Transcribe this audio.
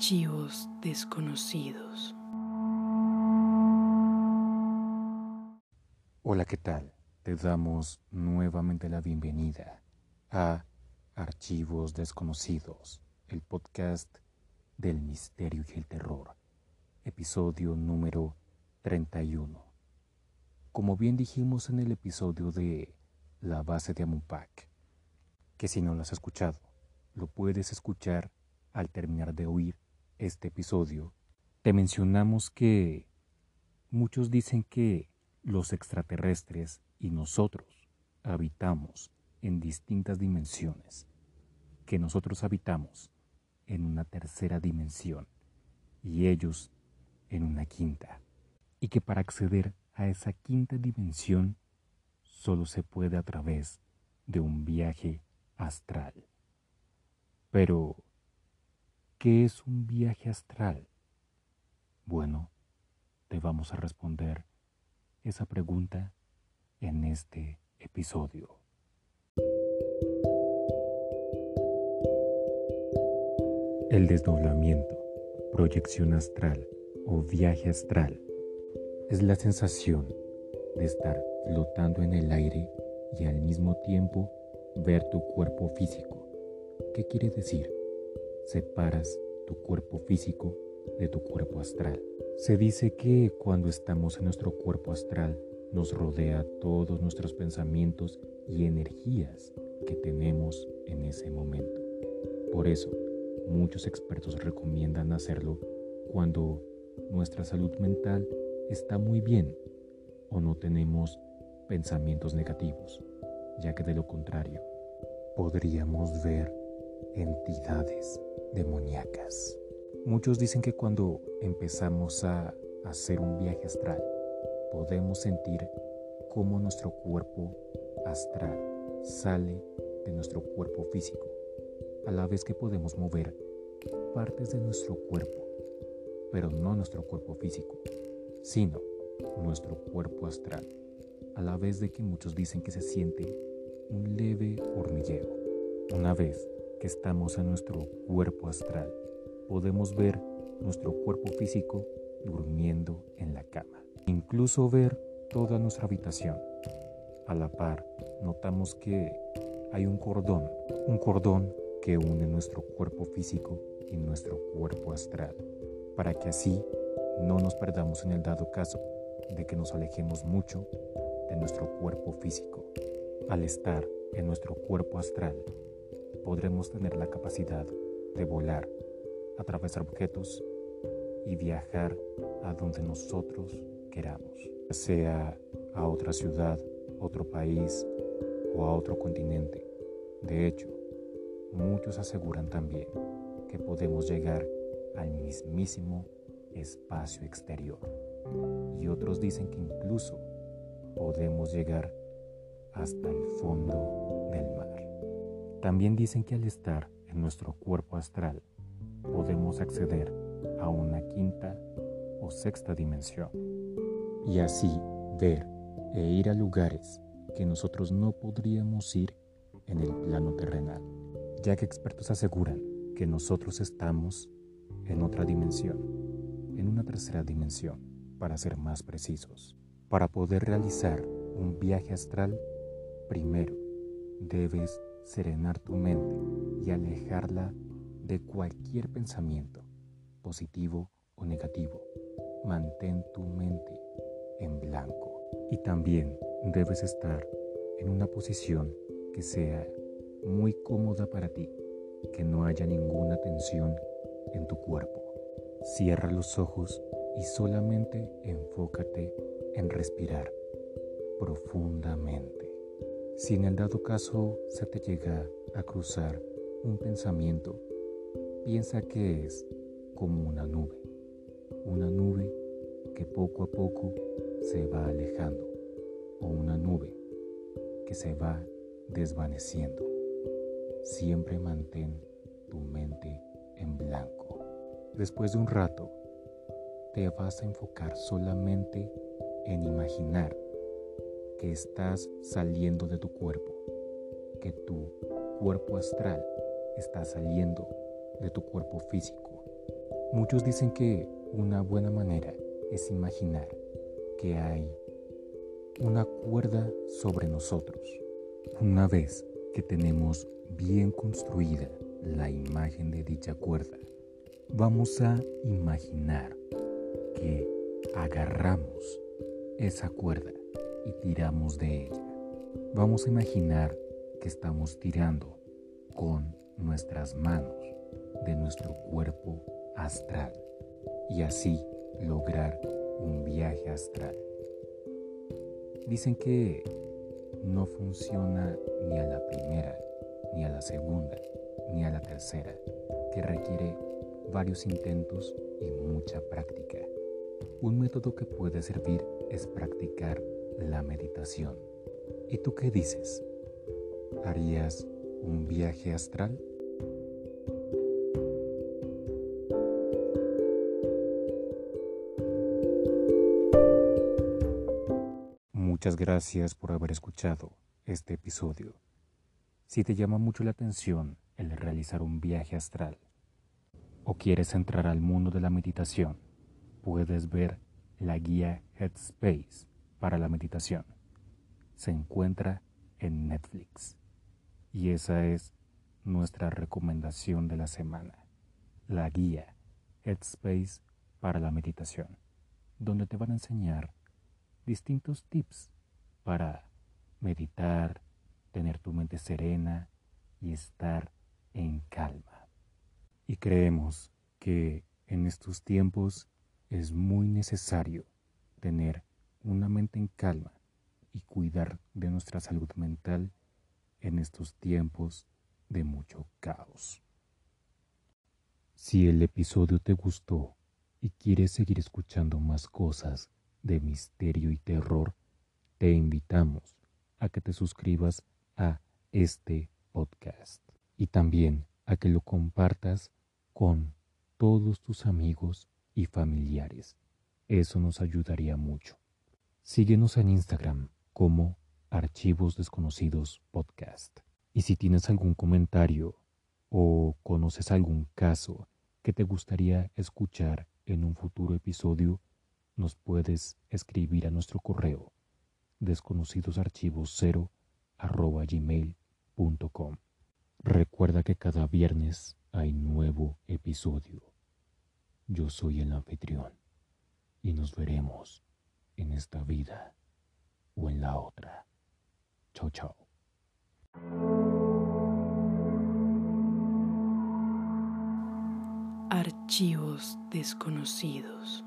Archivos desconocidos. Hola, ¿qué tal? Te damos nuevamente la bienvenida a Archivos desconocidos, el podcast del misterio y el terror, episodio número 31. Como bien dijimos en el episodio de La base de Amupac, que si no lo has escuchado, lo puedes escuchar al terminar de oír este episodio, te mencionamos que muchos dicen que los extraterrestres y nosotros habitamos en distintas dimensiones, que nosotros habitamos en una tercera dimensión y ellos en una quinta, y que para acceder a esa quinta dimensión solo se puede a través de un viaje astral. Pero, ¿Qué es un viaje astral? Bueno, te vamos a responder esa pregunta en este episodio. El desdoblamiento, proyección astral o viaje astral es la sensación de estar flotando en el aire y al mismo tiempo ver tu cuerpo físico. ¿Qué quiere decir? Separas tu cuerpo físico de tu cuerpo astral. Se dice que cuando estamos en nuestro cuerpo astral nos rodea todos nuestros pensamientos y energías que tenemos en ese momento. Por eso, muchos expertos recomiendan hacerlo cuando nuestra salud mental está muy bien o no tenemos pensamientos negativos, ya que de lo contrario podríamos ver entidades demoníacas. Muchos dicen que cuando empezamos a hacer un viaje astral, podemos sentir cómo nuestro cuerpo astral sale de nuestro cuerpo físico, a la vez que podemos mover partes de nuestro cuerpo, pero no nuestro cuerpo físico, sino nuestro cuerpo astral, a la vez de que muchos dicen que se siente un leve hormigueo. Una vez que estamos en nuestro cuerpo astral, podemos ver nuestro cuerpo físico durmiendo en la cama. Incluso ver toda nuestra habitación. A la par, notamos que hay un cordón, un cordón que une nuestro cuerpo físico y nuestro cuerpo astral, para que así no nos perdamos en el dado caso de que nos alejemos mucho de nuestro cuerpo físico. Al estar en nuestro cuerpo astral, podremos tener la capacidad de volar, atravesar objetos y viajar a donde nosotros queramos, sea a otra ciudad, otro país o a otro continente. De hecho, muchos aseguran también que podemos llegar al mismísimo espacio exterior. Y otros dicen que incluso podemos llegar hasta el fondo del mar. También dicen que al estar en nuestro cuerpo astral podemos acceder a una quinta o sexta dimensión y así ver e ir a lugares que nosotros no podríamos ir en el plano terrenal, ya que expertos aseguran que nosotros estamos en otra dimensión, en una tercera dimensión, para ser más precisos. Para poder realizar un viaje astral, primero debes serenar tu mente y alejarla de cualquier pensamiento, positivo o negativo. Mantén tu mente en blanco. Y también debes estar en una posición que sea muy cómoda para ti, que no haya ninguna tensión en tu cuerpo. Cierra los ojos y solamente enfócate en respirar profundamente. Si en el dado caso se te llega a cruzar un pensamiento, piensa que es como una nube, una nube que poco a poco se va alejando o una nube que se va desvaneciendo. Siempre mantén tu mente en blanco. Después de un rato, te vas a enfocar solamente en imaginar que estás saliendo de tu cuerpo, que tu cuerpo astral está saliendo de tu cuerpo físico Muchos dicen que una buena manera es imaginar que hay una cuerda sobre nosotros. Una vez que tenemos bien construida la imagen de dicha cuerda, vamos a imaginar que agarramos esa cuerda y tiramos de ella. Vamos a imaginar que estamos tirando con nuestras manos de nuestro cuerpo astral y así lograr un viaje astral. Dicen que no funciona ni a la primera, ni a la segunda, ni a la tercera, que requiere varios intentos y mucha práctica. Un método que puede servir es practicar la meditación. ¿Y tú qué dices? ¿Harías un viaje astral? Muchas gracias por haber escuchado este episodio. Si te llama mucho la atención el realizar un viaje astral o quieres entrar al mundo de la meditación, puedes ver la guía Headspace para la meditación. Se encuentra en Netflix. Y esa es nuestra recomendación de la semana. La guía Headspace para la meditación, donde te van a enseñar distintos tips para meditar, tener tu mente serena y estar en calma. Y creemos que en estos tiempos es muy necesario tener una mente en calma y cuidar de nuestra salud mental en estos tiempos de mucho caos. Si el episodio te gustó y quieres seguir escuchando más cosas de misterio y terror, te invitamos a que te suscribas a este podcast y también a que lo compartas con todos tus amigos y familiares. Eso nos ayudaría mucho. Síguenos en Instagram como Archivos Desconocidos Podcast. Y si tienes algún comentario o conoces algún caso que te gustaría escuchar en un futuro episodio, nos puedes escribir a nuestro correo desconocidosarchivos0 gmail.com. Recuerda que cada viernes hay nuevo episodio. Yo soy el anfitrión y nos veremos en esta vida o en la otra. Chao, chao. Archivos desconocidos.